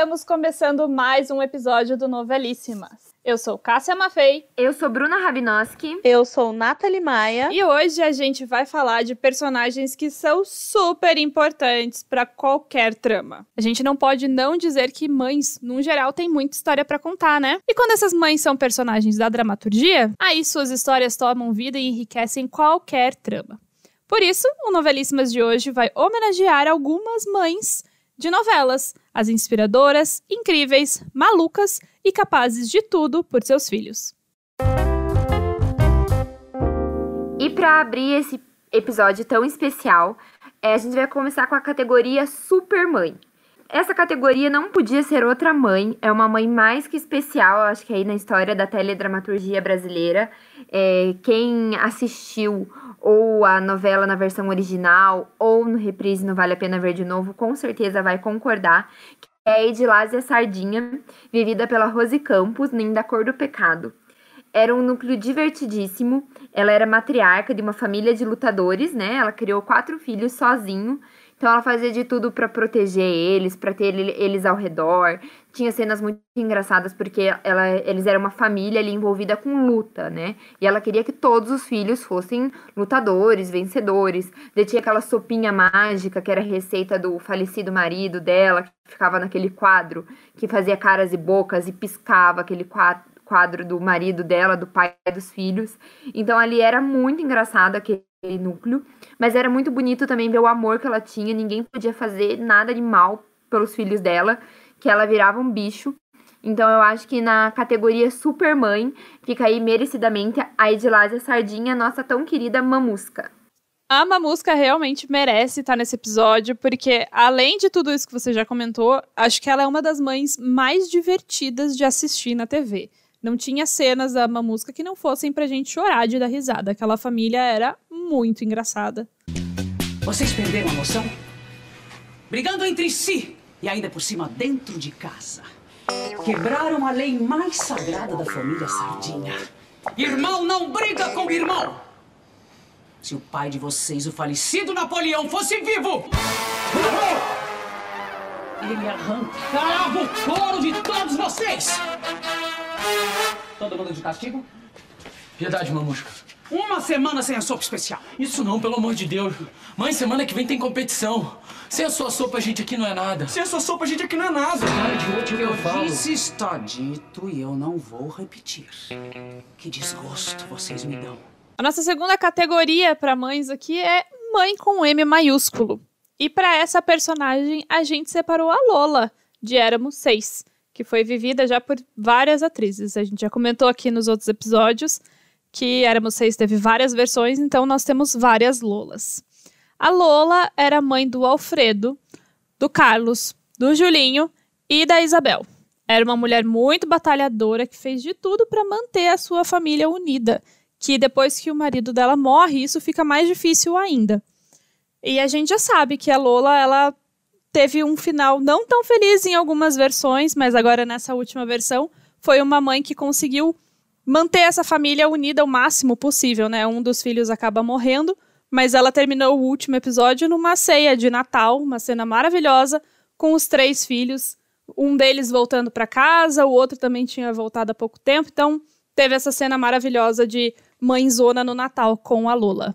Estamos começando mais um episódio do Novelíssimas. Eu sou Cássia Maffei. Eu sou Bruna Rabinoski. Eu sou Nathalie Maia. E hoje a gente vai falar de personagens que são super importantes para qualquer trama. A gente não pode não dizer que mães, no geral, têm muita história para contar, né? E quando essas mães são personagens da dramaturgia, aí suas histórias tomam vida e enriquecem qualquer trama. Por isso, o Novelíssimas de hoje vai homenagear algumas mães de novelas, as inspiradoras, incríveis, malucas e capazes de tudo por seus filhos. E para abrir esse episódio tão especial, é, a gente vai começar com a categoria Supermãe. Essa categoria não podia ser outra mãe, é uma mãe mais que especial, acho que aí na história da teledramaturgia brasileira. É, quem assistiu ou a novela na versão original, ou no reprise não Vale a Pena Ver de Novo, com certeza vai concordar que é Edilásia Sardinha, vivida pela Rose Campos, nem da Cor do Pecado. Era um núcleo divertidíssimo, ela era matriarca de uma família de lutadores, né? Ela criou quatro filhos sozinho, então ela fazia de tudo para proteger eles, para ter eles ao redor. Tinha cenas muito engraçadas porque ela, eles eram uma família ali envolvida com luta, né? E ela queria que todos os filhos fossem lutadores, vencedores. Daí tinha aquela sopinha mágica que era receita do falecido marido dela, que ficava naquele quadro que fazia caras e bocas e piscava aquele quadro do marido dela, do pai dos filhos. Então ali era muito engraçado aquele núcleo, mas era muito bonito também ver o amor que ela tinha. Ninguém podia fazer nada de mal pelos filhos dela, que ela virava um bicho. Então eu acho que na categoria Supermãe fica aí merecidamente a Edilásia Sardinha, nossa tão querida mamusca. A Mamusca realmente merece estar nesse episódio, porque além de tudo isso que você já comentou, acho que ela é uma das mães mais divertidas de assistir na TV. Não tinha cenas da Mamusca que não fossem pra gente chorar de dar risada. Aquela família era muito engraçada. Vocês perderam a noção? Brigando entre si e ainda por cima dentro de casa. Quebraram a lei mais sagrada da família Sardinha. Irmão não briga com irmão! Se o pai de vocês, o falecido Napoleão, fosse vivo! Ele arrancava o couro de todos vocês! Todo mundo de castigo? Piedade, mamusca. Uma semana sem a sopa especial. Isso não, pelo amor de Deus. Mãe, semana que vem tem competição. Sem a sua sopa, a gente aqui não é nada. Sem a sua sopa, a gente aqui não é nada. Cara de último eu falo. disse está dito e eu não vou repetir. Que desgosto vocês me dão. A nossa segunda categoria para mães aqui é mãe com M maiúsculo. E para essa personagem, a gente separou a Lola, de Éramos Seis que foi vivida já por várias atrizes. A gente já comentou aqui nos outros episódios que Éramos Seis teve várias versões, então nós temos várias Lolas. A Lola era mãe do Alfredo, do Carlos, do Julinho e da Isabel. Era uma mulher muito batalhadora que fez de tudo para manter a sua família unida, que depois que o marido dela morre, isso fica mais difícil ainda. E a gente já sabe que a Lola, ela teve um final não tão feliz em algumas versões, mas agora nessa última versão foi uma mãe que conseguiu manter essa família unida o máximo possível, né? Um dos filhos acaba morrendo, mas ela terminou o último episódio numa ceia de Natal, uma cena maravilhosa com os três filhos, um deles voltando para casa, o outro também tinha voltado há pouco tempo, então teve essa cena maravilhosa de mãezona no Natal com a Lula.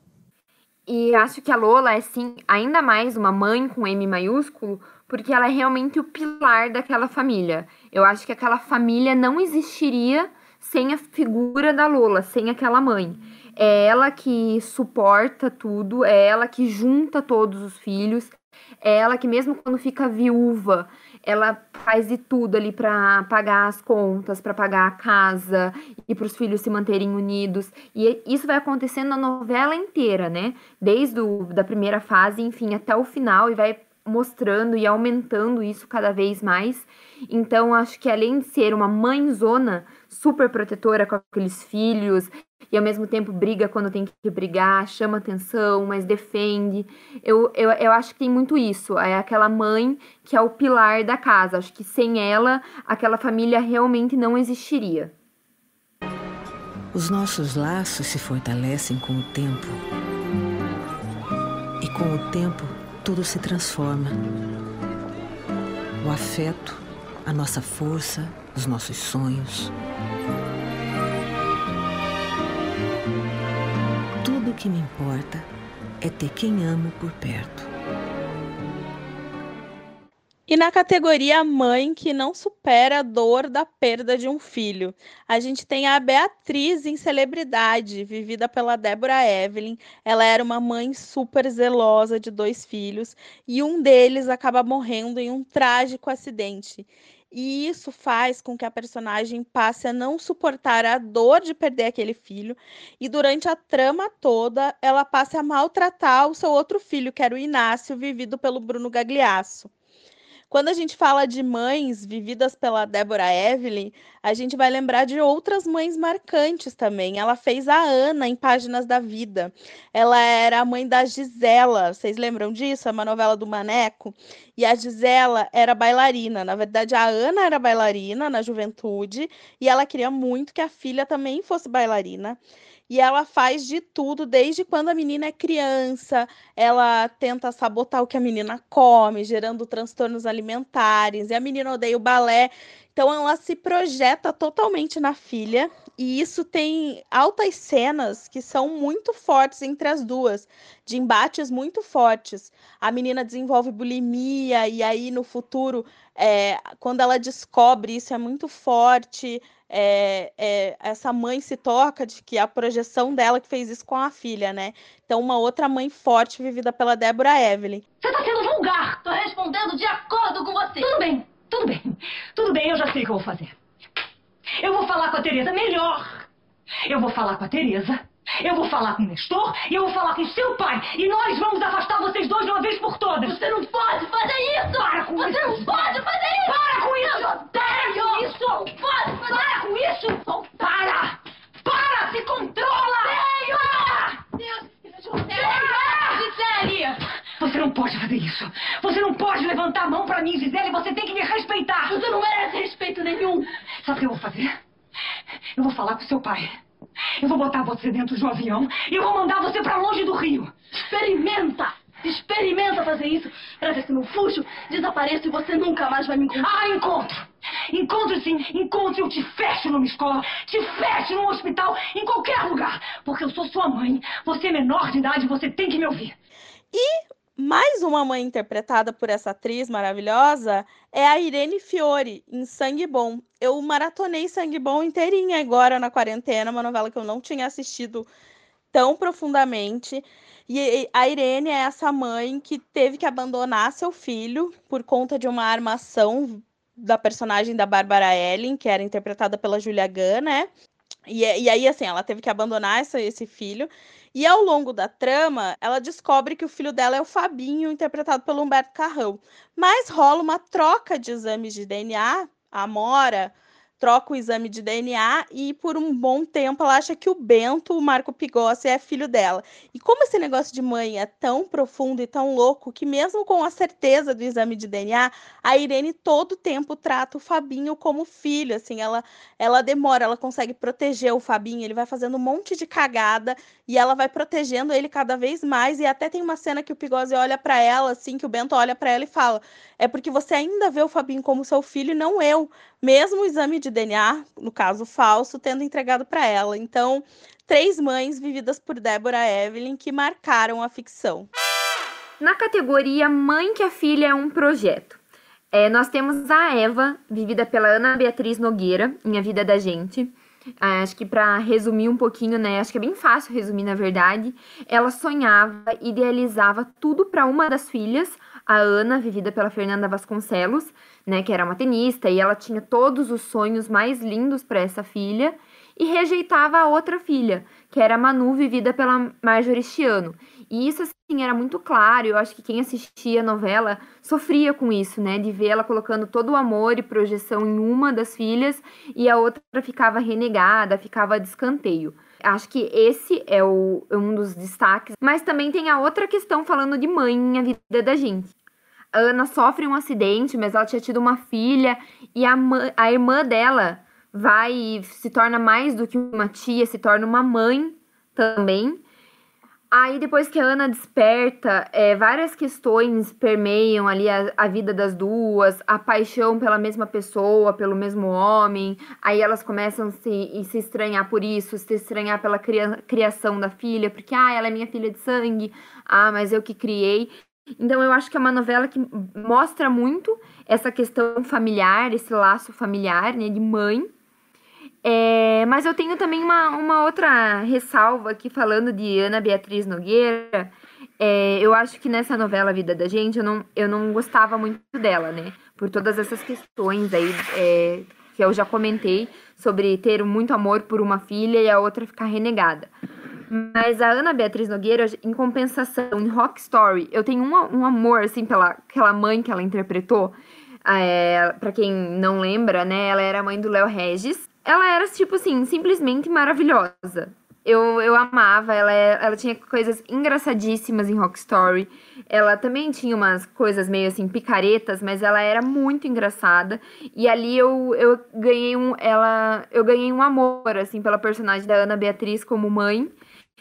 E acho que a Lola é, sim, ainda mais uma mãe com M maiúsculo, porque ela é realmente o pilar daquela família. Eu acho que aquela família não existiria sem a figura da Lola, sem aquela mãe. É ela que suporta tudo, é ela que junta todos os filhos, é ela que, mesmo quando fica viúva, ela faz de tudo ali para pagar as contas, para pagar a casa e para os filhos se manterem unidos. E isso vai acontecendo na novela inteira, né? Desde o, da primeira fase, enfim, até o final e vai mostrando e aumentando isso cada vez mais. Então, acho que além de ser uma mãezona super protetora com aqueles filhos e ao mesmo tempo briga quando tem que brigar, chama atenção, mas defende. Eu, eu, eu acho que tem muito isso. É aquela mãe que é o pilar da casa. Acho que sem ela, aquela família realmente não existiria. Os nossos laços se fortalecem com o tempo. E com o tempo, tudo se transforma. O afeto, a nossa força, os nossos sonhos. Tudo o que me importa é ter quem amo por perto. E na categoria mãe que não supera a dor da perda de um filho, a gente tem a Beatriz em celebridade, vivida pela Débora Evelyn. Ela era uma mãe super zelosa de dois filhos e um deles acaba morrendo em um trágico acidente. E isso faz com que a personagem passe a não suportar a dor de perder aquele filho, e durante a trama toda, ela passe a maltratar o seu outro filho, que era o Inácio, vivido pelo Bruno Gagliasso. Quando a gente fala de mães vividas pela Débora Evelyn, a gente vai lembrar de outras mães marcantes também. Ela fez a Ana em Páginas da Vida. Ela era a mãe da Gisela. Vocês lembram disso? É uma novela do Maneco. E a Gisela era bailarina. Na verdade, a Ana era bailarina na juventude e ela queria muito que a filha também fosse bailarina e ela faz de tudo desde quando a menina é criança. Ela tenta sabotar o que a menina come, gerando transtornos alimentares, e a menina odeia o balé. Então ela se projeta totalmente na filha, e isso tem altas cenas que são muito fortes entre as duas, de embates muito fortes. A menina desenvolve bulimia, e aí no futuro, é, quando ela descobre isso, é muito forte é, é, essa mãe se toca de que a projeção dela que fez isso com a filha, né? Então, uma outra mãe forte vivida pela Débora Evelyn. Você tá sendo vulgar! Tô respondendo de acordo com você! Tudo bem, tudo bem. Tudo bem, eu já sei o que eu vou fazer. Eu vou falar com a Tereza melhor. Eu vou falar com a Tereza eu vou falar com o Nestor e eu vou falar com seu pai. E nós vamos afastar vocês dois de uma vez por todas. Você não pode fazer isso! Para com Você isso! não pode fazer isso! Para com isso! Eu odeio! Isso! Não pode fazer Para com isso! Para! Para! Se controla! Para! Deus! Gisele! Você não pode fazer isso! Você não pode levantar a mão pra mim, Gisele! Você tem que me respeitar! Você não merece respeito nenhum! Sabe o que eu vou fazer? Eu vou falar com seu pai. Eu vou botar você dentro de um avião e eu vou mandar você para longe do rio. Experimenta! Experimenta fazer isso para ver se no fuxo desapareço e você nunca mais vai me encontrar. Ah, encontro! Encontro sim, encontro eu te fecho numa escola, te fecho num hospital, em qualquer lugar. Porque eu sou sua mãe, você é menor de idade, você tem que me ouvir. E mais uma mãe interpretada por essa atriz maravilhosa é a Irene Fiore, em Sangue Bom. Eu maratonei Sangue Bom inteirinha agora na quarentena, uma novela que eu não tinha assistido tão profundamente. E a Irene é essa mãe que teve que abandonar seu filho por conta de uma armação da personagem da Bárbara Ellen, que era interpretada pela Julia Gunn, né? E, e aí, assim, ela teve que abandonar essa, esse filho. E ao longo da trama, ela descobre que o filho dela é o Fabinho, interpretado pelo Humberto Carrão. Mas rola uma troca de exames de DNA. A Amora troca o exame de DNA e por um bom tempo ela acha que o Bento, o Marco Pigossi, é filho dela. E como esse negócio de mãe é tão profundo e tão louco que mesmo com a certeza do exame de DNA, a Irene todo tempo trata o Fabinho como filho, assim, ela ela demora, ela consegue proteger o Fabinho, ele vai fazendo um monte de cagada e ela vai protegendo ele cada vez mais e até tem uma cena que o Pigossi olha para ela assim, que o Bento olha para ela e fala: "É porque você ainda vê o Fabinho como seu filho não eu" mesmo o exame de DNA, no caso falso, tendo entregado para ela. Então, três mães vividas por Deborah Evelyn que marcaram a ficção. Na categoria Mãe que a Filha é um Projeto, é, nós temos a Eva, vivida pela Ana Beatriz Nogueira, em A Vida da Gente. Ah, acho que para resumir um pouquinho, né? Acho que é bem fácil resumir, na verdade. Ela sonhava, idealizava tudo para uma das filhas, a Ana, vivida pela Fernanda Vasconcelos, né, que era uma tenista, e ela tinha todos os sonhos mais lindos para essa filha, e rejeitava a outra filha, que era a Manu, vivida pela Marjorie Chiano. E isso, assim, era muito claro, eu acho que quem assistia a novela sofria com isso, né, de ver ela colocando todo o amor e projeção em uma das filhas, e a outra ficava renegada, ficava de escanteio. Acho que esse é o, um dos destaques. Mas também tem a outra questão falando de mãe em a vida da gente. A Ana sofre um acidente, mas ela tinha tido uma filha e a, a irmã dela vai se torna mais do que uma tia, se torna uma mãe também. Aí, depois que a Ana desperta, é, várias questões permeiam ali a, a, vida das duas, a paixão pela mesma pessoa, pelo mesmo homem. Aí elas começam a se, se estranhar por isso, se estranhar pela cria, criação da filha, porque, ah, ela é minha filha de sangue, ah, mas eu que criei. Então, eu acho que é uma novela que mostra muito essa questão familiar, esse laço familiar, né, de mãe. É, mas eu tenho também uma, uma outra ressalva aqui falando de Ana Beatriz Nogueira. É, eu acho que nessa novela Vida da Gente eu não, eu não gostava muito dela, né? Por todas essas questões aí é, que eu já comentei sobre ter muito amor por uma filha e a outra ficar renegada. Mas a Ana Beatriz Nogueira, em compensação, em Rock Story, eu tenho um, um amor, assim, pela aquela mãe que ela interpretou. É, para quem não lembra, né? Ela era mãe do Léo Regis ela era, tipo assim, simplesmente maravilhosa. Eu, eu amava, ela, ela tinha coisas engraçadíssimas em Rock Story. Ela também tinha umas coisas meio assim, picaretas, mas ela era muito engraçada. E ali eu, eu ganhei um. Ela. Eu ganhei um amor, assim, pela personagem da Ana Beatriz como mãe,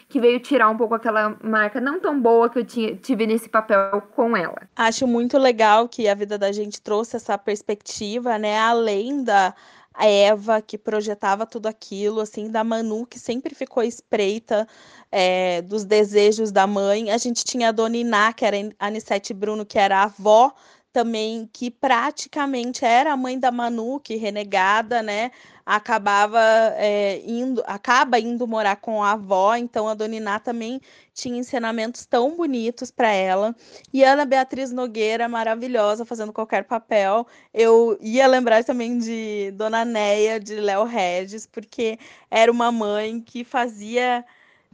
que veio tirar um pouco aquela marca não tão boa que eu tinha, tive nesse papel com ela. Acho muito legal que a vida da gente trouxe essa perspectiva, né? Além da a Eva, que projetava tudo aquilo, assim, da Manu, que sempre ficou espreita é, dos desejos da mãe. A gente tinha a Dona Iná, que era a Anissete Bruno, que era a avó também, que praticamente era a mãe da Manu, que renegada, né? Acabava é, indo, acaba indo morar com a avó, então a Dona Iná também tinha ensinamentos tão bonitos para ela. E Ana Beatriz Nogueira, maravilhosa, fazendo qualquer papel. Eu ia lembrar também de Dona Neia, de Léo Regis, porque era uma mãe que fazia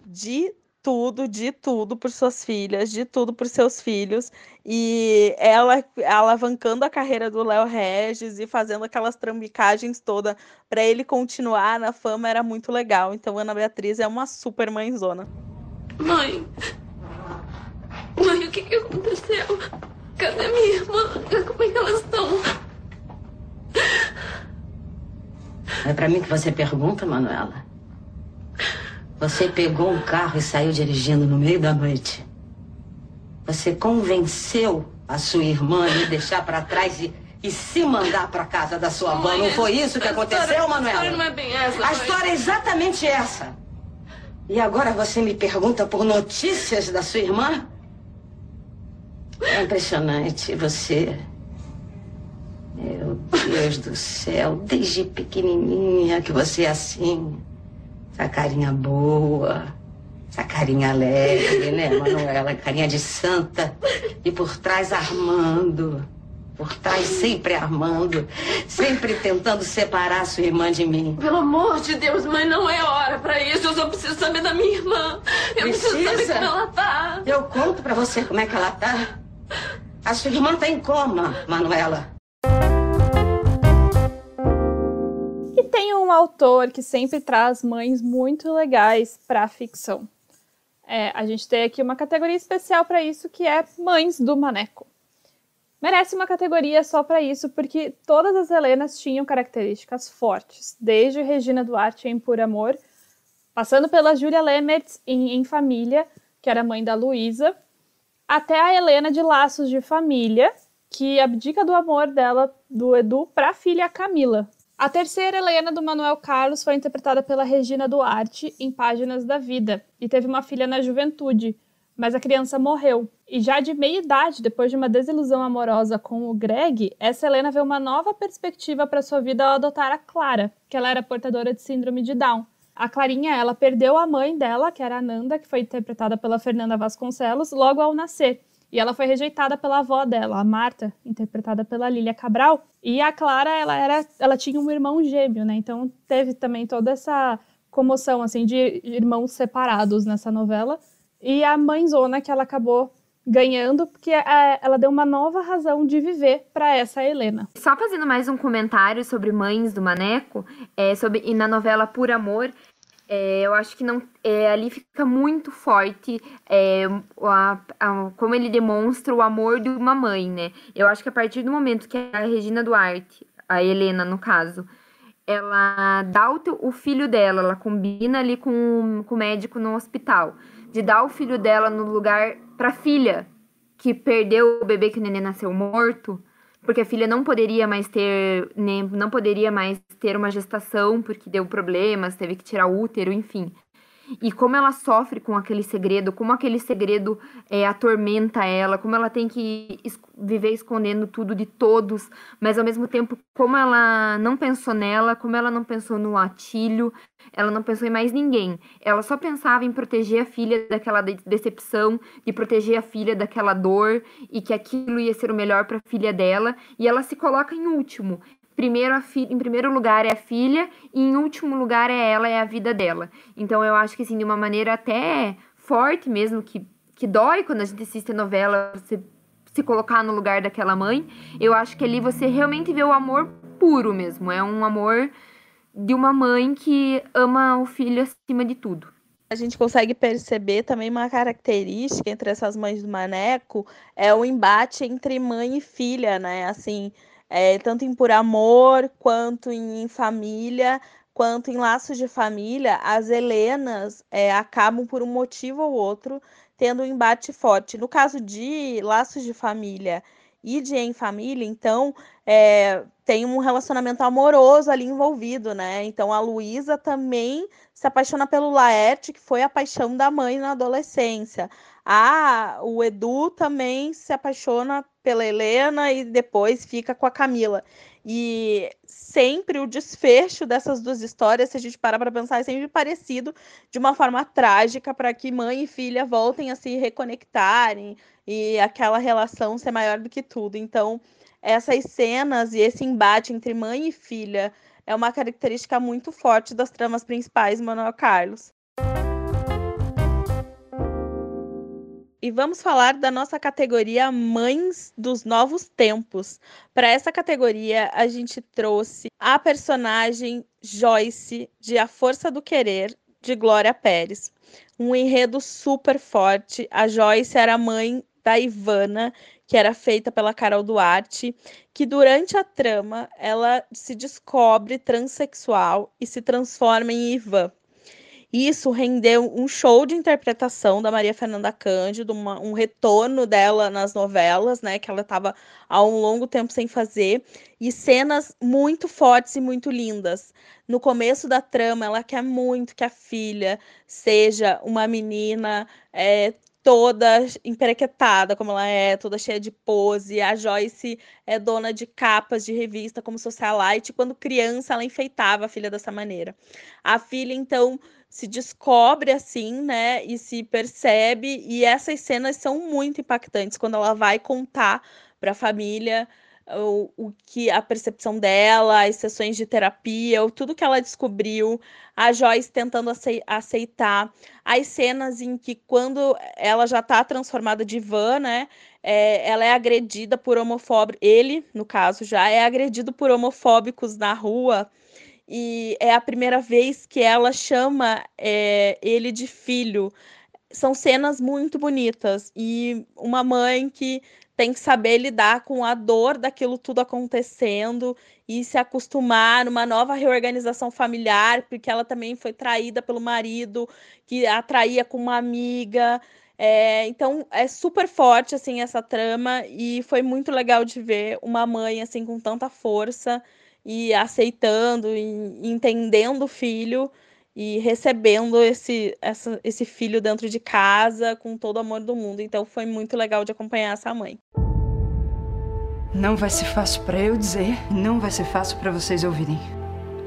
de tudo, de tudo por suas filhas, de tudo por seus filhos. E ela alavancando a carreira do Léo Regis e fazendo aquelas trambicagens toda para ele continuar na fama era muito legal. Então Ana Beatriz é uma super mãezona. Mãe. Mãe, o que, que aconteceu? Cadê minha irmã? Como é que elas estão? É para mim que você pergunta, Manuela? Você pegou um carro e saiu dirigindo no meio da noite. Você convenceu a sua irmã a me deixar para trás e, e se mandar para casa da sua mãe. Não foi isso que aconteceu, Manuela? A história não é bem essa. A história é exatamente essa. E agora você me pergunta por notícias da sua irmã? É impressionante você. Meu Deus do céu, desde pequenininha que você é assim. Essa carinha boa, essa carinha alegre, né, Manuela? Carinha de santa. E por trás Armando. Por trás sempre Armando. Sempre tentando separar sua irmã de mim. Pelo amor de Deus, mãe, não é hora para isso. Eu só preciso saber da minha irmã. Eu Precisa? preciso saber como ela tá. Eu conto para você como é que ela tá. A sua irmã tá em coma, Manuela. Um autor que sempre traz mães muito legais para a ficção. É, a gente tem aqui uma categoria especial para isso que é Mães do Maneco. Merece uma categoria só para isso, porque todas as Helenas tinham características fortes, desde Regina Duarte em Por Amor, passando pela Julia Lemertz em Em Família, que era mãe da Luísa, até a Helena de Laços de Família, que abdica do amor dela, do Edu, para a filha Camila, a terceira Helena do Manuel Carlos foi interpretada pela Regina Duarte em Páginas da Vida e teve uma filha na juventude, mas a criança morreu. E já de meia idade, depois de uma desilusão amorosa com o Greg, essa Helena vê uma nova perspectiva para sua vida ao adotar a Clara, que ela era portadora de síndrome de Down. A Clarinha, ela perdeu a mãe dela, que era a Nanda, que foi interpretada pela Fernanda Vasconcelos, logo ao nascer. E ela foi rejeitada pela avó dela, a Marta, interpretada pela Lília Cabral. E a Clara, ela era, ela tinha um irmão gêmeo, né? Então teve também toda essa comoção assim de irmãos separados nessa novela. E a mãezona que ela acabou ganhando porque é, ela deu uma nova razão de viver para essa Helena. Só fazendo mais um comentário sobre Mães do Maneco, é, sobre e na novela Por Amor, é, eu acho que não é, ali fica muito forte é, a, a, como ele demonstra o amor de uma mãe, né? Eu acho que a partir do momento que a Regina Duarte, a Helena no caso, ela dá o, teu, o filho dela, ela combina ali com, com o médico no hospital, de dar o filho dela no lugar pra filha, que perdeu o bebê que o neném nasceu morto, porque a filha não poderia mais ter, nem, não poderia mais ter uma gestação porque deu problemas, teve que tirar o útero, enfim e como ela sofre com aquele segredo, como aquele segredo é, atormenta ela, como ela tem que es viver escondendo tudo de todos, mas ao mesmo tempo como ela não pensou nela, como ela não pensou no Atílio, ela não pensou em mais ninguém. Ela só pensava em proteger a filha daquela decepção, de proteger a filha daquela dor e que aquilo ia ser o melhor para a filha dela, e ela se coloca em último primeiro em primeiro lugar é a filha e em último lugar é ela, é a vida dela. Então eu acho que assim, de uma maneira até forte mesmo, que, que dói quando a gente assiste a novela, você se colocar no lugar daquela mãe, eu acho que ali você realmente vê o amor puro mesmo. É um amor de uma mãe que ama o filho acima de tudo. A gente consegue perceber também uma característica entre essas mães do Maneco, é o embate entre mãe e filha, né? Assim, é, tanto em por amor, quanto em, família, quanto em laços de família, as Helenas é, acabam por um motivo ou outro tendo um embate forte. No caso de laços de família e de em família, então é, tem um relacionamento amoroso ali envolvido, né? Então a Luísa também se apaixona pelo Laerte, que foi a paixão da mãe na adolescência. Ah, o Edu também se apaixona pela Helena e depois fica com a Camila. E sempre o desfecho dessas duas histórias, se a gente parar para pensar, é sempre parecido de uma forma trágica para que mãe e filha voltem a se reconectarem e aquela relação ser maior do que tudo. Então, essas cenas e esse embate entre mãe e filha é uma característica muito forte das tramas principais Manuel Carlos. E vamos falar da nossa categoria Mães dos Novos Tempos. Para essa categoria, a gente trouxe a personagem Joyce de A Força do Querer, de Glória Pérez. Um enredo super forte. A Joyce era mãe da Ivana, que era feita pela Carol Duarte, que durante a trama ela se descobre transexual e se transforma em Ivan. Isso rendeu um show de interpretação da Maria Fernanda Cândido, uma, um retorno dela nas novelas, né? Que ela estava há um longo tempo sem fazer, e cenas muito fortes e muito lindas. No começo da trama, ela quer muito que a filha seja uma menina é, toda emperequetada, como ela é, toda cheia de pose. A Joyce é dona de capas de revista como Socialite. Quando criança, ela enfeitava a filha dessa maneira. A filha, então, se descobre assim, né, e se percebe, e essas cenas são muito impactantes quando ela vai contar para a família o, o que a percepção dela, as sessões de terapia, tudo que ela descobriu, a Joyce tentando aceitar, as cenas em que quando ela já está transformada de van, né, é, ela é agredida por homofóbicos, ele, no caso, já é agredido por homofóbicos na rua, e é a primeira vez que ela chama é, ele de filho. São cenas muito bonitas e uma mãe que tem que saber lidar com a dor daquilo tudo acontecendo e se acostumar numa nova reorganização familiar, porque ela também foi traída pelo marido, que a traía com uma amiga. É, então é super forte assim essa trama e foi muito legal de ver uma mãe assim com tanta força e aceitando e entendendo o filho e recebendo esse, essa, esse filho dentro de casa com todo o amor do mundo. Então foi muito legal de acompanhar essa mãe. Não vai ser fácil para eu dizer, não vai ser fácil para vocês ouvirem.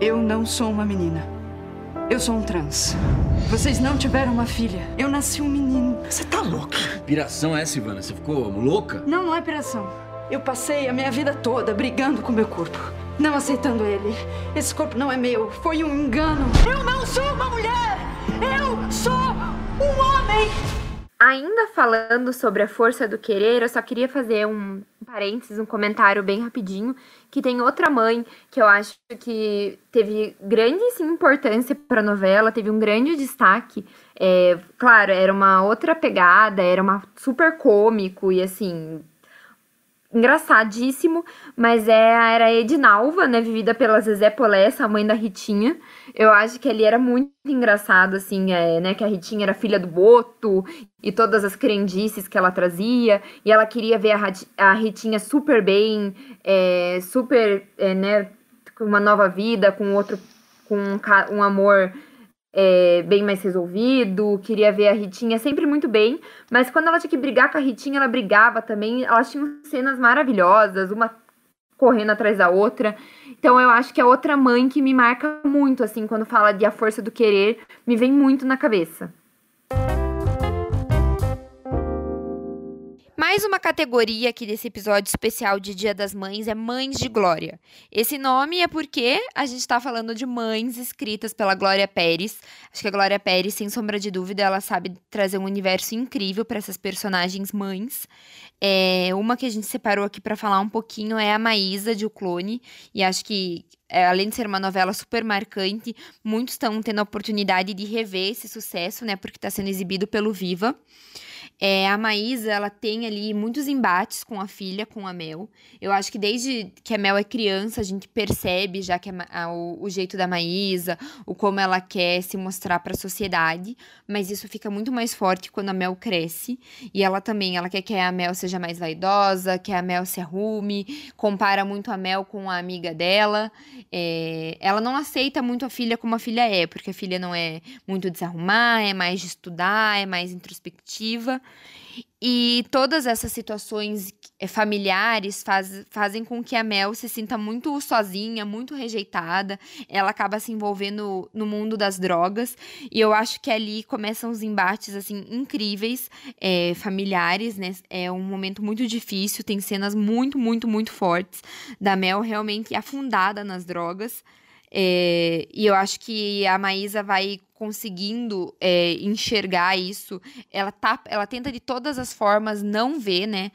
Eu não sou uma menina. Eu sou um trans. Vocês não tiveram uma filha. Eu nasci um menino. Você tá louca? Piração é essa, Ivana? Você ficou louca? Não, não é piração. Eu passei a minha vida toda brigando com meu corpo não aceitando ele. Esse corpo não é meu. Foi um engano. Eu não sou uma mulher! Eu sou um homem! Ainda falando sobre a força do querer, eu só queria fazer um parênteses, um comentário bem rapidinho, que tem outra mãe que eu acho que teve grande sim, importância para a novela, teve um grande destaque. É, claro, era uma outra pegada, era uma super cômico e assim, engraçadíssimo, mas é era Edinalva, né, vivida pela Zezé Polessa, a mãe da Ritinha. Eu acho que ele era muito engraçado, assim, é, né, que a Ritinha era filha do Boto e todas as crendices que ela trazia, e ela queria ver a, a Ritinha super bem, é, super, é, né, com uma nova vida, com outro, com um, um amor é, bem mais resolvido, queria ver a Ritinha sempre muito bem, mas quando ela tinha que brigar com a Ritinha, ela brigava também. Elas tinham cenas maravilhosas, uma correndo atrás da outra. Então eu acho que é outra mãe que me marca muito, assim, quando fala de A Força do Querer, me vem muito na cabeça. Mais uma categoria aqui desse episódio especial de Dia das Mães é Mães de Glória. Esse nome é porque a gente está falando de mães escritas pela Glória Pérez. Acho que a Glória Pérez, sem sombra de dúvida, ela sabe trazer um universo incrível para essas personagens mães. É, uma que a gente separou aqui para falar um pouquinho é a Maísa de O Clone. E acho que é, além de ser uma novela super marcante, muitos estão tendo a oportunidade de rever esse sucesso, né? Porque está sendo exibido pelo Viva. É, a Maísa, ela tem ali muitos embates com a filha, com a Mel. Eu acho que desde que a Mel é criança, a gente percebe já que o, o, jeito da Maísa, o como ela quer se mostrar para a sociedade, mas isso fica muito mais forte quando a Mel cresce. E ela também, ela quer que a Mel seja mais vaidosa, que a Mel se arrume, compara muito a Mel com a amiga dela. É, ela não aceita muito a filha como a filha é, porque a filha não é muito de se arrumar, é mais de estudar, é mais introspectiva. E todas essas situações eh, familiares faz, fazem com que a Mel se sinta muito sozinha, muito rejeitada. Ela acaba se envolvendo no mundo das drogas. E eu acho que ali começam os embates, assim, incríveis, é, familiares, né? É um momento muito difícil, tem cenas muito, muito, muito fortes da Mel realmente afundada nas drogas. É, e eu acho que a Maísa vai conseguindo é, enxergar isso. Ela, tá, ela tenta de todas as formas não ver, né?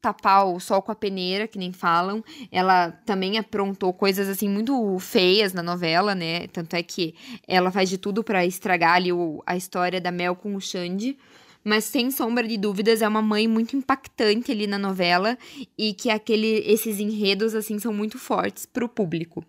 Tapar o sol com a peneira, que nem falam. Ela também aprontou coisas assim muito feias na novela, né? Tanto é que ela faz de tudo para estragar ali o, a história da Mel com o Xande mas sem sombra de dúvidas é uma mãe muito impactante ali na novela e que aquele esses enredos assim são muito fortes para o público.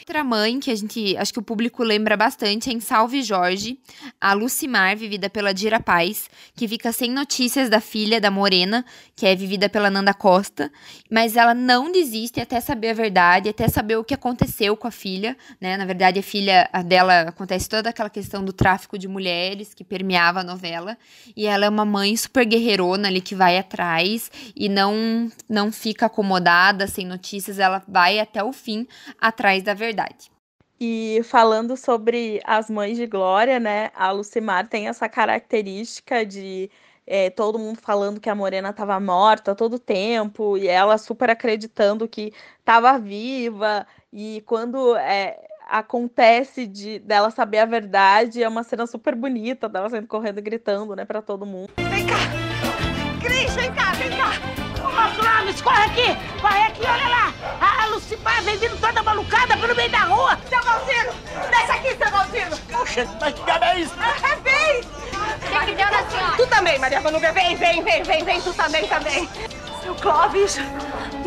Outra mãe que a gente, acho que o público lembra bastante é em Salve Jorge, a Lucimar, vivida pela Dira Paz, que fica sem notícias da filha da Morena, que é vivida pela Nanda Costa, mas ela não desiste até saber a verdade, até saber o que aconteceu com a filha, né? Na verdade, a filha dela acontece toda aquela questão do tráfico de mulheres que permeava a novela, e ela é uma mãe super guerreirona ali que vai atrás e não não fica acomodada sem notícias, ela vai até o fim atrás da verdade. E falando sobre as mães de Glória, né? A Lucimar tem essa característica de é, todo mundo falando que a Morena estava morta todo tempo e ela super acreditando que estava viva. E quando é, acontece de dela saber a verdade, é uma cena super bonita, dela saindo correndo e gritando, né, para todo mundo. Vem cá! Cris, vem cá, vem cá! Ô, corre aqui! Corre aqui, olha lá! A Lucimar vem vindo toda malucada pelo meio da rua! Seu Valzino! Desce aqui, seu Valzino! Poxa, mas que diabo é isso? É, vem! O que, deu na senhora? Tu também, Maria Vanuga! Vem, vem, vem, vem, vem! Tu também, também! Seu Clóvis!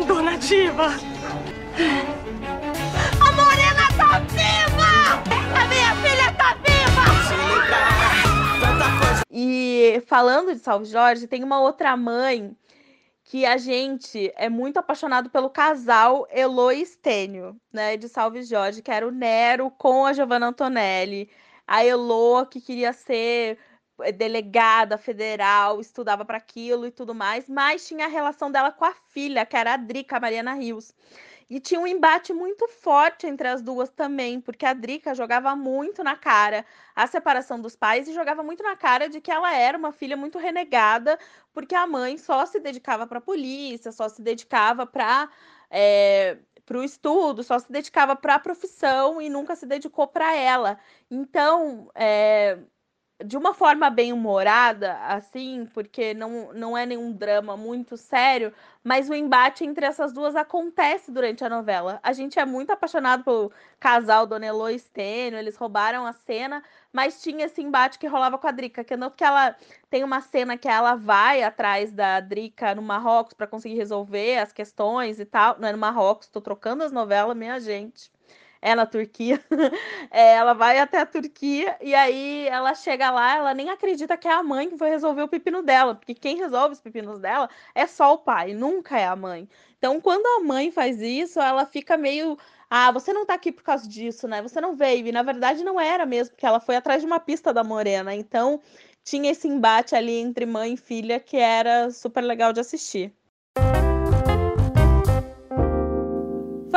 Dona Diva! A Morena tá viva! A minha filha tá viva! E falando de Salve Jorge, tem uma outra mãe que a gente é muito apaixonado pelo casal Elo e Stênio, né, de Salve Jorge, que era o Nero com a Giovanna Antonelli. A Elo, que queria ser eh, delegada federal, estudava para aquilo e tudo mais, mas tinha a relação dela com a filha, que era a Drica, a Mariana Rios. E tinha um embate muito forte entre as duas também, porque a Drica jogava muito na cara a separação dos pais e jogava muito na cara de que ela era uma filha muito renegada, porque a mãe só se dedicava para a polícia, só se dedicava para é, para o estudo, só se dedicava para a profissão e nunca se dedicou para ela. Então, é, de uma forma bem humorada, assim, porque não, não é nenhum drama muito sério, mas o embate entre essas duas acontece durante a novela. A gente é muito apaixonado pelo casal Dona Elo e Stênio, eles roubaram a cena, mas tinha esse embate que rolava com a Drica, que não que ela tem uma cena que ela vai atrás da Drica no Marrocos para conseguir resolver as questões e tal. Não é no Marrocos, tô trocando as novelas, minha gente é na Turquia. É, ela vai até a Turquia e aí ela chega lá, ela nem acredita que é a mãe que foi resolver o pepino dela, porque quem resolve os pepinos dela é só o pai, nunca é a mãe. Então, quando a mãe faz isso, ela fica meio ah, você não tá aqui por causa disso, né? Você não veio. E na verdade não era mesmo, porque ela foi atrás de uma pista da Morena. Então tinha esse embate ali entre mãe e filha que era super legal de assistir.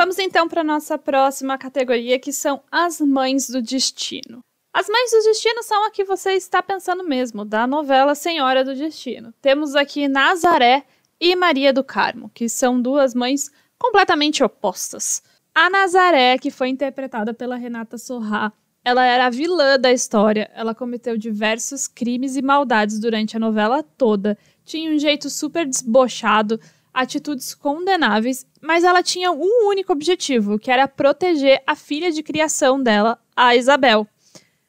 Vamos então para nossa próxima categoria, que são as mães do destino. As mães do destino são a que você está pensando mesmo, da novela Senhora do Destino. Temos aqui Nazaré e Maria do Carmo, que são duas mães completamente opostas. A Nazaré, que foi interpretada pela Renata Sorrá, ela era a vilã da história. Ela cometeu diversos crimes e maldades durante a novela toda. Tinha um jeito super desbochado, atitudes condenáveis, mas ela tinha um único objetivo, que era proteger a filha de criação dela, a Isabel.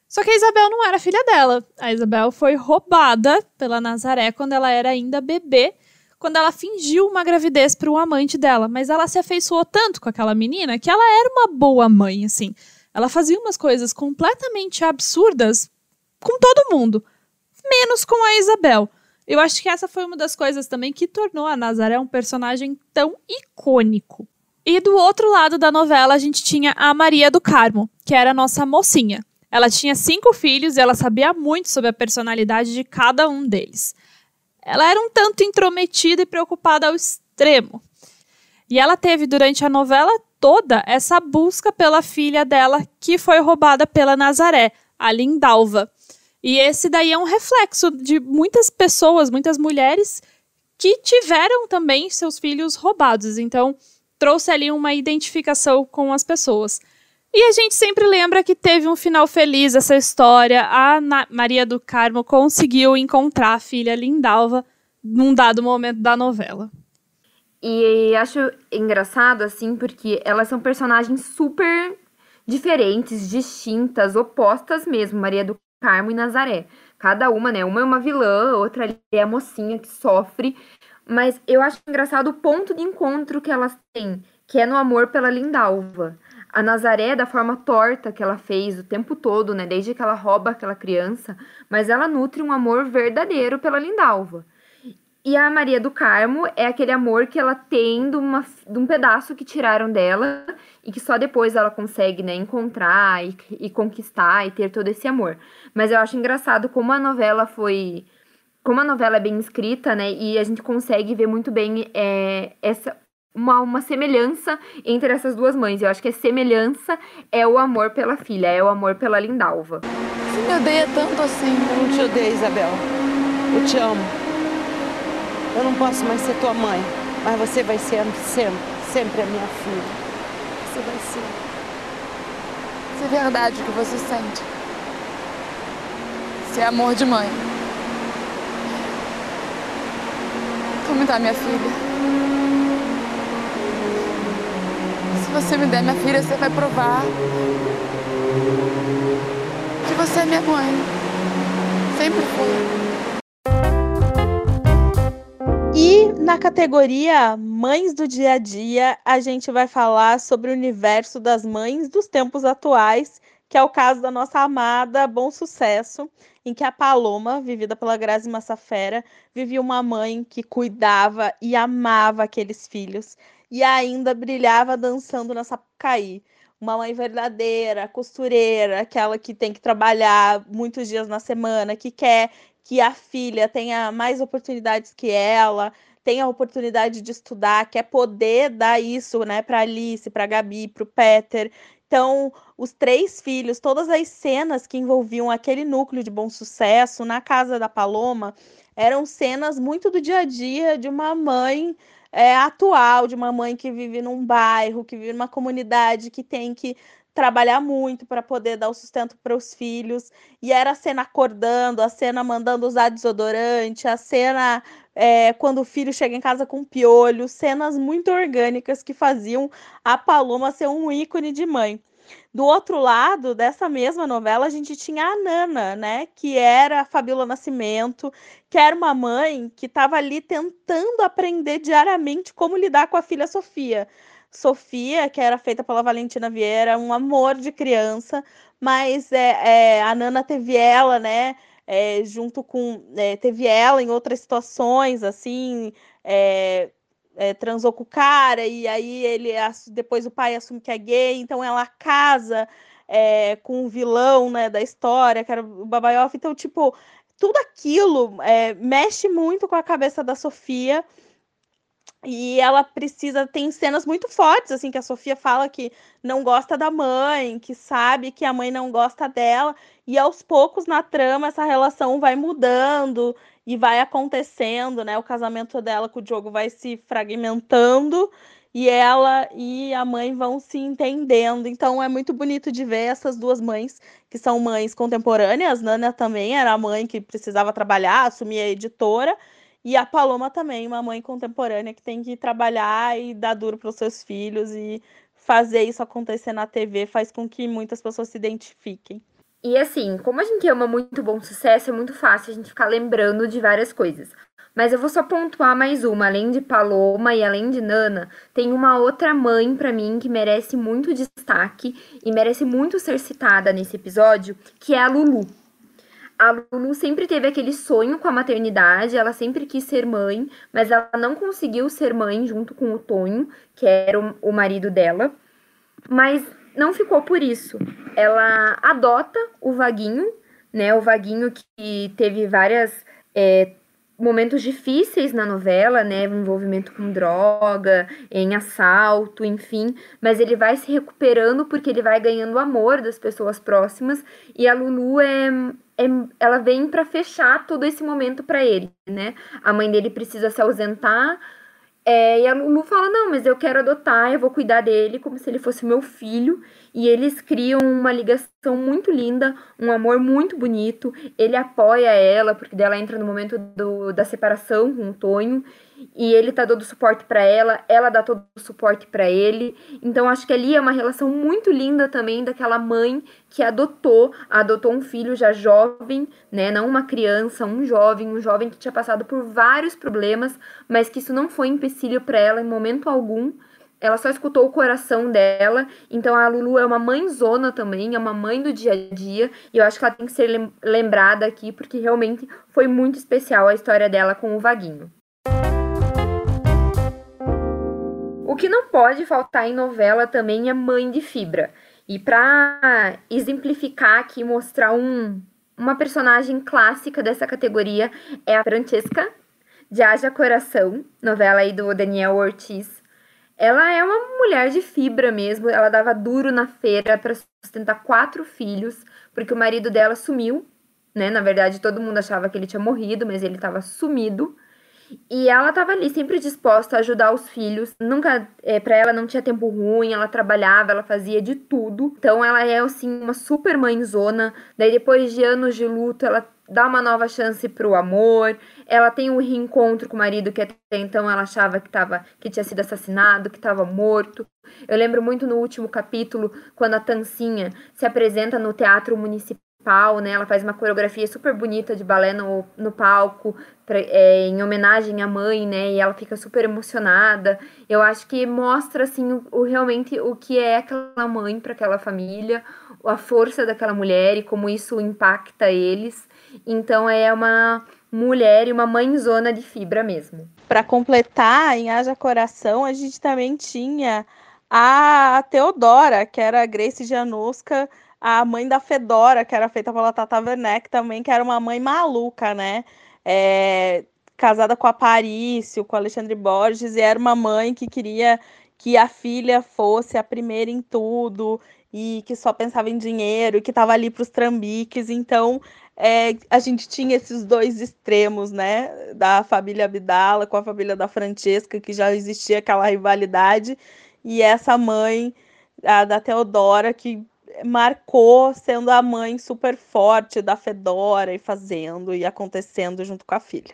Só que a Isabel não era filha dela. A Isabel foi roubada pela Nazaré quando ela era ainda bebê, quando ela fingiu uma gravidez para o amante dela, mas ela se afeiçoou tanto com aquela menina que ela era uma boa mãe, assim. Ela fazia umas coisas completamente absurdas com todo mundo, menos com a Isabel. Eu acho que essa foi uma das coisas também que tornou a Nazaré um personagem tão icônico. E do outro lado da novela, a gente tinha a Maria do Carmo, que era a nossa mocinha. Ela tinha cinco filhos e ela sabia muito sobre a personalidade de cada um deles. Ela era um tanto intrometida e preocupada ao extremo. E ela teve durante a novela toda essa busca pela filha dela, que foi roubada pela Nazaré, a Lindalva. E esse daí é um reflexo de muitas pessoas, muitas mulheres que tiveram também seus filhos roubados. Então, trouxe ali uma identificação com as pessoas. E a gente sempre lembra que teve um final feliz essa história. A Maria do Carmo conseguiu encontrar a filha Lindalva num dado momento da novela. E acho engraçado, assim, porque elas são personagens super diferentes, distintas, opostas mesmo. Maria do Carmo e Nazaré. Cada uma, né? Uma é uma vilã, outra ali é a mocinha que sofre. Mas eu acho engraçado o ponto de encontro que elas têm, que é no amor pela Lindalva. A Nazaré, da forma torta que ela fez o tempo todo, né? Desde que ela rouba aquela criança, mas ela nutre um amor verdadeiro pela Lindalva. E a Maria do Carmo é aquele amor que ela tem de, uma, de um pedaço que tiraram dela e que só depois ela consegue, né, encontrar e, e conquistar e ter todo esse amor. Mas eu acho engraçado como a novela foi. Como a novela é bem escrita, né? E a gente consegue ver muito bem é, essa. Uma, uma semelhança entre essas duas mães. Eu acho que a semelhança é o amor pela filha, é o amor pela Lindalva. Você me odeia tanto assim? Eu não te odeio, Isabel. Eu te amo. Eu não posso mais ser tua mãe, mas você vai ser sempre, sempre a minha filha. Você vai ser. Se é verdade o que você sente. Se é amor de mãe. Como tá minha filha? Se você me der minha filha, você vai provar que você é minha mãe. Sempre foi. Na categoria Mães do Dia a Dia, a gente vai falar sobre o universo das mães dos tempos atuais, que é o caso da nossa amada Bom Sucesso, em que a Paloma, vivida pela Grazi Massafera, vivia uma mãe que cuidava e amava aqueles filhos e ainda brilhava dançando na Sapucaí. Uma mãe verdadeira, costureira, aquela que tem que trabalhar muitos dias na semana, que quer que a filha tenha mais oportunidades que ela, tem a oportunidade de estudar, quer poder dar isso, né, para Alice, para Gabi, para o Peter. Então, os três filhos, todas as cenas que envolviam aquele núcleo de bom sucesso na casa da Paloma, eram cenas muito do dia a dia de uma mãe é, atual, de uma mãe que vive num bairro, que vive numa comunidade, que tem que trabalhar muito para poder dar o sustento para os filhos. E era a cena acordando, a cena mandando usar desodorante, a cena é, quando o filho chega em casa com piolho, cenas muito orgânicas que faziam a Paloma ser um ícone de mãe. Do outro lado dessa mesma novela, a gente tinha a Nana, né? Que era a Fabíola Nascimento, que era uma mãe que estava ali tentando aprender diariamente como lidar com a filha Sofia. Sofia, que era feita pela Valentina Vieira, um amor de criança, mas é, é a Nana teve ela, né? É, junto com. É, teve ela em outras situações, assim. É, transou com o cara, e aí ele depois o pai assume que é gay, então ela casa com o vilão né, da história, que era o Babaioff. Então, tipo, tudo aquilo mexe muito com a cabeça da Sofia. E ela precisa, tem cenas muito fortes, assim, que a Sofia fala que não gosta da mãe, que sabe que a mãe não gosta dela, e aos poucos na trama essa relação vai mudando e vai acontecendo, né? O casamento dela com o Diogo vai se fragmentando e ela e a mãe vão se entendendo. Então é muito bonito de ver essas duas mães, que são mães contemporâneas. Nana também era a mãe que precisava trabalhar, assumir a editora. E a Paloma também, uma mãe contemporânea que tem que trabalhar e dar duro para os seus filhos e fazer isso acontecer na TV faz com que muitas pessoas se identifiquem. E assim, como a gente ama muito bom sucesso, é muito fácil a gente ficar lembrando de várias coisas. Mas eu vou só pontuar mais uma, além de Paloma e além de Nana, tem uma outra mãe para mim que merece muito destaque e merece muito ser citada nesse episódio, que é a Lulu. A Lulu sempre teve aquele sonho com a maternidade, ela sempre quis ser mãe, mas ela não conseguiu ser mãe junto com o Tonho, que era o marido dela. Mas não ficou por isso. Ela adota o Vaguinho, né? O Vaguinho que teve várias é, momentos difíceis na novela, né? Envolvimento com droga, em assalto, enfim. Mas ele vai se recuperando porque ele vai ganhando o amor das pessoas próximas. E a Lulu é, é ela vem para fechar todo esse momento para ele, né? A mãe dele precisa se ausentar é, e a Lulu fala: Não, mas eu quero adotar, eu vou cuidar dele como se ele fosse meu filho. E eles criam uma ligação muito linda, um amor muito bonito. Ele apoia ela, porque dela entra no momento do, da separação com o Tonho e ele tá dando suporte para ela, ela dá todo o suporte para ele. Então acho que ali é uma relação muito linda também daquela mãe que adotou, adotou um filho já jovem, né, não uma criança, um jovem, um jovem que tinha passado por vários problemas, mas que isso não foi empecilho para ela em momento algum. Ela só escutou o coração dela. Então a Lulu é uma mãezona também, é uma mãe do dia a dia. E eu acho que ela tem que ser lembrada aqui, porque realmente foi muito especial a história dela com o Vaguinho. O que não pode faltar em novela também é mãe de fibra. E para exemplificar aqui, mostrar um, uma personagem clássica dessa categoria é a Francesca de Haja Coração, novela aí do Daniel Ortiz. Ela é uma mulher de fibra mesmo, ela dava duro na feira para sustentar quatro filhos, porque o marido dela sumiu, né? Na verdade, todo mundo achava que ele tinha morrido, mas ele estava sumido. E ela estava ali sempre disposta a ajudar os filhos. Nunca, é, para ela não tinha tempo ruim, ela trabalhava, ela fazia de tudo. Então ela é assim uma super mãezona. Daí depois de anos de luto, ela dá uma nova chance pro amor. Ela tem um reencontro com o marido que até então ela achava que tava, que tinha sido assassinado, que estava morto. Eu lembro muito no último capítulo quando a Tancinha se apresenta no teatro municipal né? Ela faz uma coreografia super bonita de balé no, no palco, pra, é, em homenagem à mãe, né? E ela fica super emocionada. Eu acho que mostra, assim, o, o realmente o que é aquela mãe para aquela família, a força daquela mulher e como isso impacta eles. Então é uma mulher e uma mãezona de fibra mesmo. Para completar, em Haja Coração, a gente também tinha a Teodora, que era a Grace Januska, a mãe da Fedora, que era feita pela Tata Werneck também, que era uma mãe maluca, né? É, casada com a Parício, com Alexandre Borges, e era uma mãe que queria que a filha fosse a primeira em tudo e que só pensava em dinheiro, e que estava ali para os trambiques. Então, é, a gente tinha esses dois extremos, né? Da família Abdala com a família da Francesca, que já existia aquela rivalidade, e essa mãe a da Teodora, que marcou sendo a mãe super forte da Fedora e fazendo e acontecendo junto com a filha.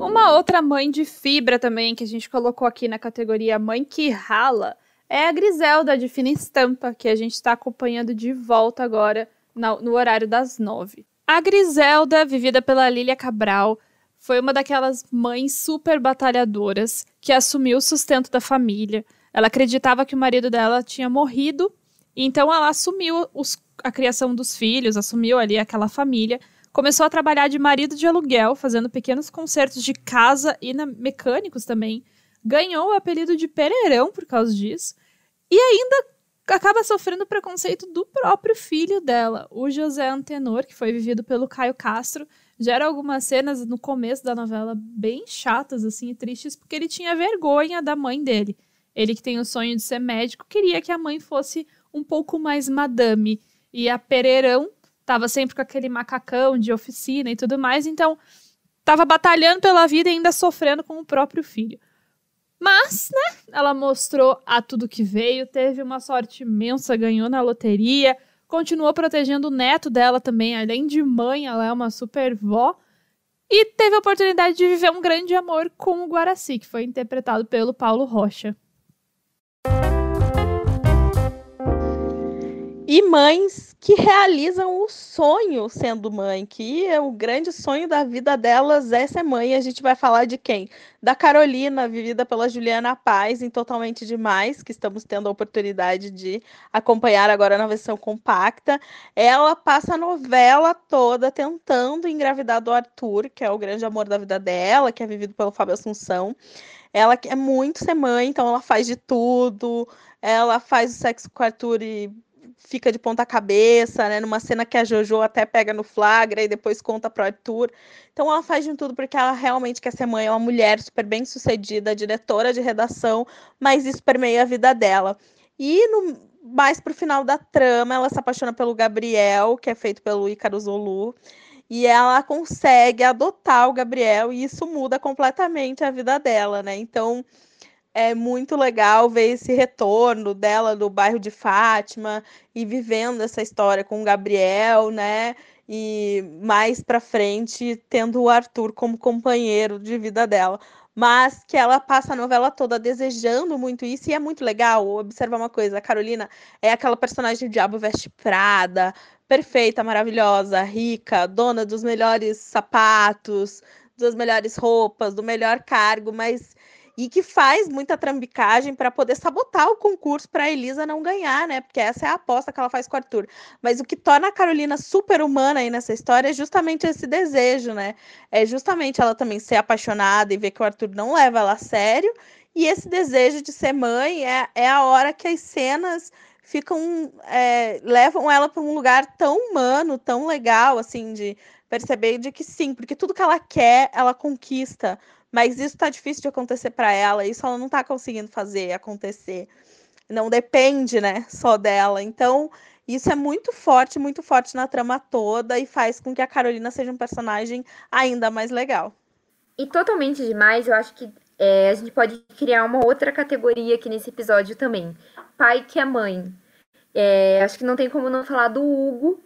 Uma outra mãe de fibra também que a gente colocou aqui na categoria mãe que rala é a Griselda de Fina Estampa, que a gente está acompanhando de volta agora no horário das nove. A Griselda, vivida pela Lília Cabral, foi uma daquelas mães super batalhadoras que assumiu o sustento da família. Ela acreditava que o marido dela tinha morrido, então ela assumiu os, a criação dos filhos, assumiu ali aquela família Começou a trabalhar de marido de aluguel, fazendo pequenos concertos de casa e na, mecânicos também. Ganhou o apelido de Pereirão por causa disso. E ainda acaba sofrendo preconceito do próprio filho dela, o José Antenor, que foi vivido pelo Caio Castro. Gera algumas cenas no começo da novela bem chatas, assim, e tristes, porque ele tinha vergonha da mãe dele. Ele que tem o sonho de ser médico, queria que a mãe fosse um pouco mais madame. E a Pereirão tava sempre com aquele macacão de oficina e tudo mais, então tava batalhando pela vida e ainda sofrendo com o próprio filho. Mas, né, ela mostrou a tudo que veio, teve uma sorte imensa, ganhou na loteria, continuou protegendo o neto dela também, além de mãe, ela é uma super vó. E teve a oportunidade de viver um grande amor com o Guaraci, que foi interpretado pelo Paulo Rocha. E mães que realizam o sonho sendo mãe, que é o grande sonho da vida delas é ser mãe. A gente vai falar de quem? Da Carolina, vivida pela Juliana Paz em Totalmente Demais, que estamos tendo a oportunidade de acompanhar agora na versão compacta. Ela passa a novela toda tentando engravidar do Arthur, que é o grande amor da vida dela, que é vivido pelo Fábio Assunção. Ela quer muito ser mãe, então ela faz de tudo. Ela faz o sexo com o Arthur e fica de ponta cabeça, né? Numa cena que a Jojo até pega no flagra e depois conta pro Arthur. Então ela faz de tudo porque ela realmente quer ser mãe, é uma mulher super bem sucedida, diretora de redação, mas isso permeia a vida dela. E no, mais pro final da trama, ela se apaixona pelo Gabriel, que é feito pelo Ícaro Zulu. E ela consegue adotar o Gabriel, e isso muda completamente a vida dela, né? Então, é muito legal ver esse retorno dela do bairro de Fátima e vivendo essa história com o Gabriel, né? E mais para frente tendo o Arthur como companheiro de vida dela. Mas que ela passa a novela toda desejando muito isso, e é muito legal observar uma coisa: a Carolina é aquela personagem de Diabo Veste Prada, perfeita, maravilhosa, rica, dona dos melhores sapatos, das melhores roupas, do melhor cargo, mas e que faz muita trambicagem para poder sabotar o concurso para Elisa não ganhar, né? Porque essa é a aposta que ela faz com o Arthur. Mas o que torna a Carolina super humana aí nessa história é justamente esse desejo, né? É justamente ela também ser apaixonada e ver que o Arthur não leva ela a sério. E esse desejo de ser mãe é, é a hora que as cenas ficam é, levam ela para um lugar tão humano, tão legal, assim, de perceber de que sim, porque tudo que ela quer, ela conquista mas isso está difícil de acontecer para ela, isso ela não está conseguindo fazer acontecer. Não depende, né, só dela. Então, isso é muito forte, muito forte na trama toda e faz com que a Carolina seja um personagem ainda mais legal. E totalmente demais, eu acho que é, a gente pode criar uma outra categoria aqui nesse episódio também. Pai que é mãe. É, acho que não tem como não falar do Hugo,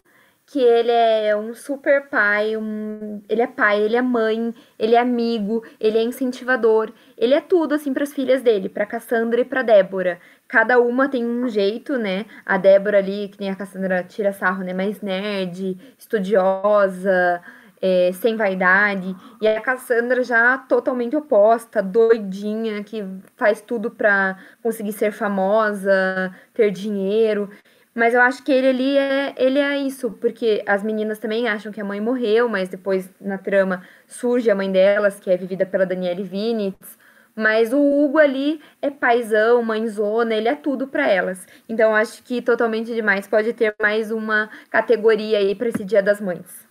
que ele é um super pai, um... ele é pai, ele é mãe, ele é amigo, ele é incentivador, ele é tudo assim para as filhas dele, para Cassandra e para Débora. Cada uma tem um jeito, né? A Débora ali, que nem a Cassandra tira sarro, né? Mais nerd, estudiosa, é, sem vaidade. E a Cassandra já totalmente oposta, doidinha, que faz tudo para conseguir ser famosa, ter dinheiro. Mas eu acho que ele ali é, ele é isso, porque as meninas também acham que a mãe morreu, mas depois na trama surge a mãe delas, que é vivida pela Daniele Vinitz. Mas o Hugo ali é paizão, mãezona, ele é tudo para elas. Então acho que totalmente demais pode ter mais uma categoria aí para esse Dia das Mães.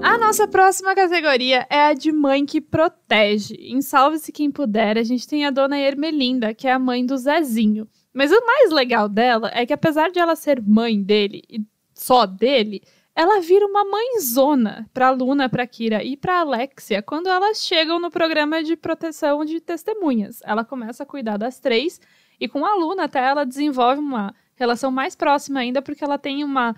A nossa próxima categoria é a de mãe que protege. Em Salve-se Quem Puder, a gente tem a dona Ermelinda, que é a mãe do Zezinho. Mas o mais legal dela é que, apesar de ela ser mãe dele e só dele, ela vira uma mãezona pra Luna, pra Kira e pra Alexia quando elas chegam no programa de proteção de testemunhas. Ela começa a cuidar das três e com a Luna até ela desenvolve uma relação mais próxima ainda porque ela tem uma,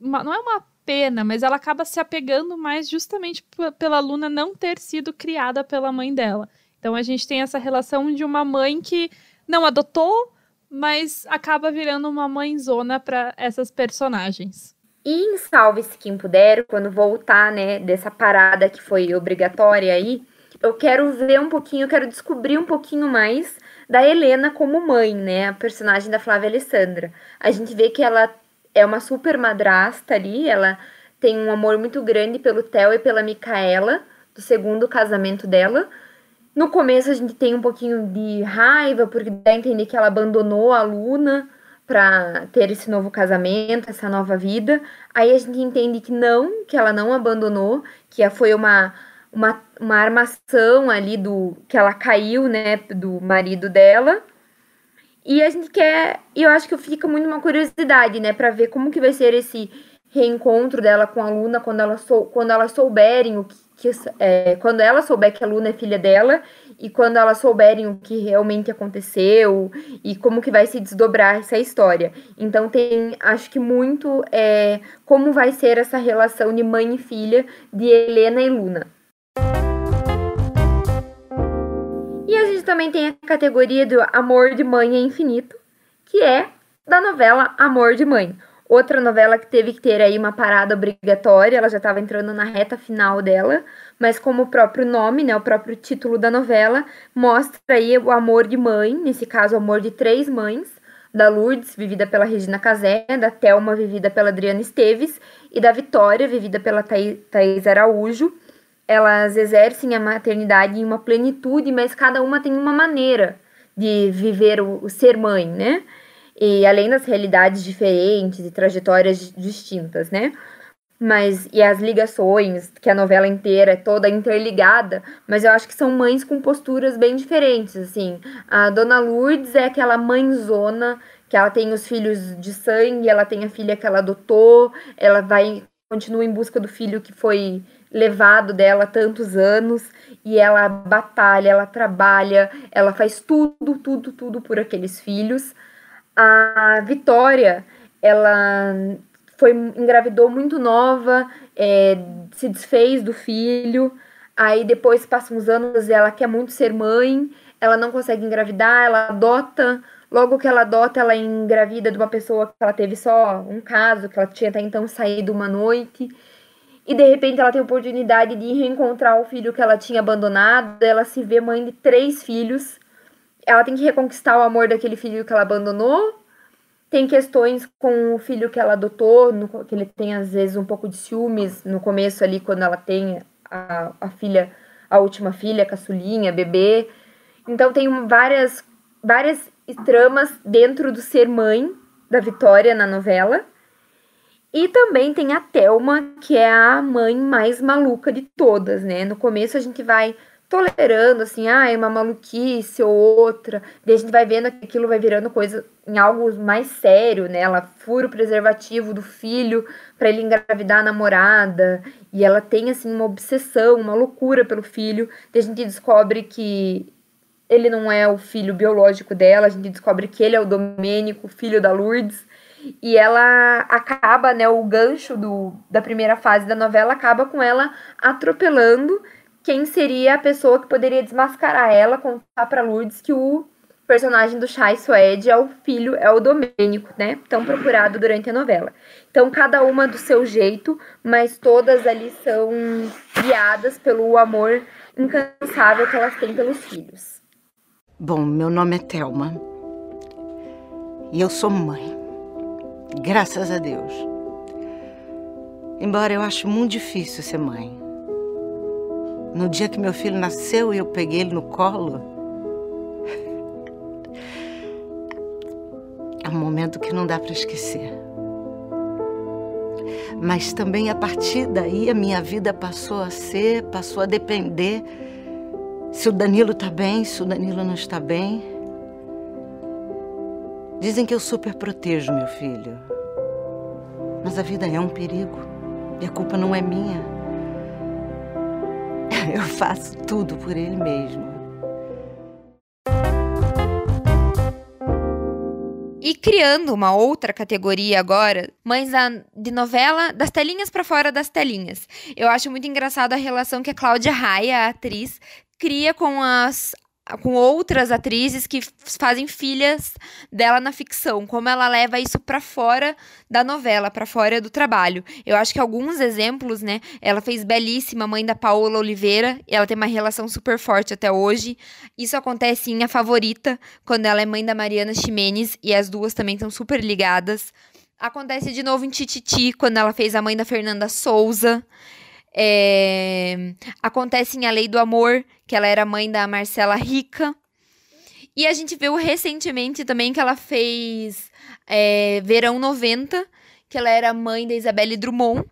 uma não é uma pena, mas ela acaba se apegando mais justamente pela Luna não ter sido criada pela mãe dela. Então a gente tem essa relação de uma mãe que não adotou, mas acaba virando uma mãezona para essas personagens. E em Salve-se Quem Puder, quando voltar, né, dessa parada que foi obrigatória aí, eu quero ver um pouquinho, eu quero descobrir um pouquinho mais da Helena como mãe, né, a personagem da Flávia Alessandra. A gente vê que ela é uma super madrasta ali, ela tem um amor muito grande pelo Theo e pela Micaela, do segundo casamento dela. No começo a gente tem um pouquinho de raiva, porque dá a entender que ela abandonou a Luna para ter esse novo casamento, essa nova vida. Aí a gente entende que não, que ela não abandonou, que foi uma, uma, uma armação ali do que ela caiu, né, do marido dela. E a gente quer, e eu acho que fica muito uma curiosidade, né, para ver como que vai ser esse reencontro dela com a Luna quando ela sou, quando elas souberem o que, que é, quando ela souber que a Luna é filha dela e quando elas souberem o que realmente aconteceu e como que vai se desdobrar essa história. Então tem, acho que muito é, como vai ser essa relação de mãe e filha de Helena e Luna. também tem a categoria do Amor de Mãe é Infinito, que é da novela Amor de Mãe. Outra novela que teve que ter aí uma parada obrigatória, ela já estava entrando na reta final dela, mas como o próprio nome, né, o próprio título da novela, mostra aí o amor de mãe, nesse caso o amor de três mães, da Lourdes, vivida pela Regina Casé, da Thelma, vivida pela Adriana Esteves, e da Vitória, vivida pela Thaís Araújo, elas exercem a maternidade em uma plenitude, mas cada uma tem uma maneira de viver o, o ser mãe, né? E além das realidades diferentes e trajetórias distintas, né? Mas e as ligações, que a novela inteira é toda interligada, mas eu acho que são mães com posturas bem diferentes, assim. A Dona Lourdes é aquela mãezona que ela tem os filhos de sangue, ela tem a filha que ela adotou, ela vai continua em busca do filho que foi levado dela tantos anos e ela batalha, ela trabalha, ela faz tudo, tudo, tudo por aqueles filhos. A Vitória, ela foi engravidou muito nova, é, se desfez do filho, aí depois passam uns anos ela quer muito ser mãe, ela não consegue engravidar, ela adota Logo que ela adota, ela engravida de uma pessoa que ela teve só um caso, que ela tinha até então saído uma noite e de repente ela tem a oportunidade de reencontrar o filho que ela tinha abandonado, ela se vê mãe de três filhos. Ela tem que reconquistar o amor daquele filho que ela abandonou. Tem questões com o filho que ela adotou, no, que ele tem às vezes um pouco de ciúmes no começo ali, quando ela tem a, a filha, a última filha, a caçulinha, bebê. Então tem várias, várias tramas dentro do ser mãe da Vitória na novela. E também tem a Thelma, que é a mãe mais maluca de todas, né? No começo a gente vai tolerando, assim, ah, é uma maluquice ou outra, daí a gente vai vendo que aquilo vai virando coisa em algo mais sério, né? Ela fura o preservativo do filho para ele engravidar a namorada, e ela tem, assim, uma obsessão, uma loucura pelo filho, daí a gente descobre que ele não é o filho biológico dela, a gente descobre que ele é o Domênico, filho da Lourdes, e ela acaba, né, o gancho do, da primeira fase da novela acaba com ela atropelando quem seria a pessoa que poderia desmascarar ela, contar para Lourdes que o personagem do Chai Suede é o filho, é o Domênico, né? Tão procurado durante a novela. Então, cada uma do seu jeito, mas todas ali são guiadas pelo amor incansável que elas têm pelos filhos. Bom, meu nome é Thelma. E eu sou mãe. Graças a Deus. Embora eu ache muito difícil ser mãe. No dia que meu filho nasceu e eu peguei ele no colo, é um momento que não dá para esquecer. Mas também a partir daí a minha vida passou a ser, passou a depender se o Danilo está bem, se o Danilo não está bem. Dizem que eu super protejo meu filho. Mas a vida é um perigo. E a culpa não é minha. Eu faço tudo por ele mesmo. E criando uma outra categoria agora, mães da, de novela das telinhas para fora das telinhas. Eu acho muito engraçado a relação que a Cláudia Raia, a atriz, cria com as com outras atrizes que fazem filhas dela na ficção, como ela leva isso para fora da novela, para fora do trabalho. Eu acho que alguns exemplos, né? Ela fez belíssima mãe da Paola Oliveira, e ela tem uma relação super forte até hoje. Isso acontece em A Favorita, quando ela é mãe da Mariana Ximenes e as duas também estão super ligadas. Acontece de novo em Tititi, quando ela fez a mãe da Fernanda Souza. É... Acontece em A Lei do Amor, que ela era mãe da Marcela Rica. E a gente viu recentemente também que ela fez é, Verão 90, que ela era mãe da Isabelle Drummond.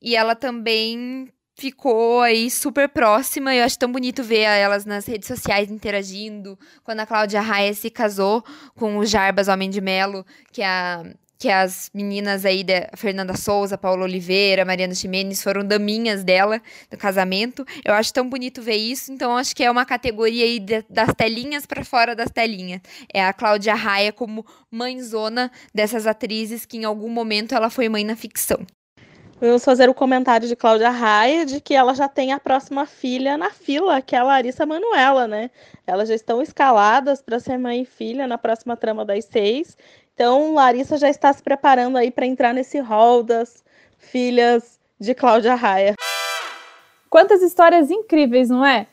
E ela também ficou aí super próxima. Eu acho tão bonito ver elas nas redes sociais interagindo. Quando a Cláudia Raia se casou com o Jarbas Homem de Melo, que é a que as meninas aí, da Fernanda Souza, Paula Oliveira, Mariana Ximenes, foram daminhas dela do casamento. Eu acho tão bonito ver isso, então acho que é uma categoria aí de, das telinhas para fora das telinhas. É a Cláudia Raia como mãezona dessas atrizes que em algum momento ela foi mãe na ficção. Vamos fazer o comentário de Cláudia Raia de que ela já tem a próxima filha na fila, que é a Larissa Manuela, né? Elas já estão escaladas para ser mãe e filha na próxima trama das seis. Então, Larissa já está se preparando aí para entrar nesse hall das filhas de Cláudia Raia. Quantas histórias incríveis, não é?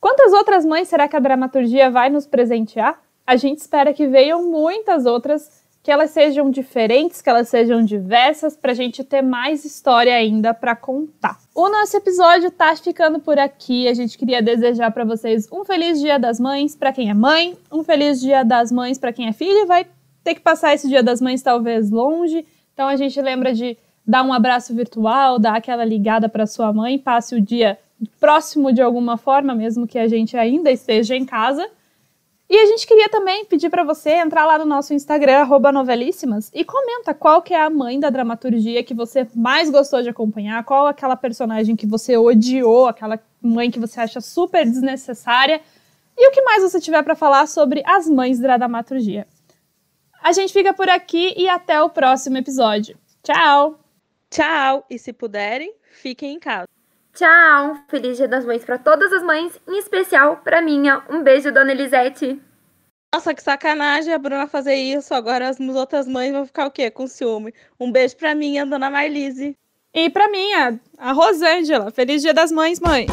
Quantas outras mães será que a dramaturgia vai nos presentear? A gente espera que venham muitas outras, que elas sejam diferentes, que elas sejam diversas, para a gente ter mais história ainda para contar. O nosso episódio tá ficando por aqui. A gente queria desejar para vocês um feliz Dia das Mães para quem é mãe, um feliz Dia das Mães para quem é filho e vai ter que passar esse Dia das Mães talvez longe. Então a gente lembra de dar um abraço virtual, dar aquela ligada para sua mãe, passe o dia próximo de alguma forma, mesmo que a gente ainda esteja em casa. E a gente queria também pedir para você entrar lá no nosso Instagram, novelíssimas, e comenta qual que é a mãe da dramaturgia que você mais gostou de acompanhar, qual aquela personagem que você odiou, aquela mãe que você acha super desnecessária, e o que mais você tiver para falar sobre as mães da dramaturgia. A gente fica por aqui e até o próximo episódio. Tchau! Tchau! E se puderem, fiquem em casa. Tchau! Feliz Dia das Mães para todas as mães, em especial para minha. Um beijo, dona Elisete. Nossa, que sacanagem a Bruna fazer isso. Agora as outras mães vão ficar o quê? Com ciúme. Um beijo pra minha, dona Marlise. E pra minha, a Rosângela. Feliz Dia das Mães, mãe.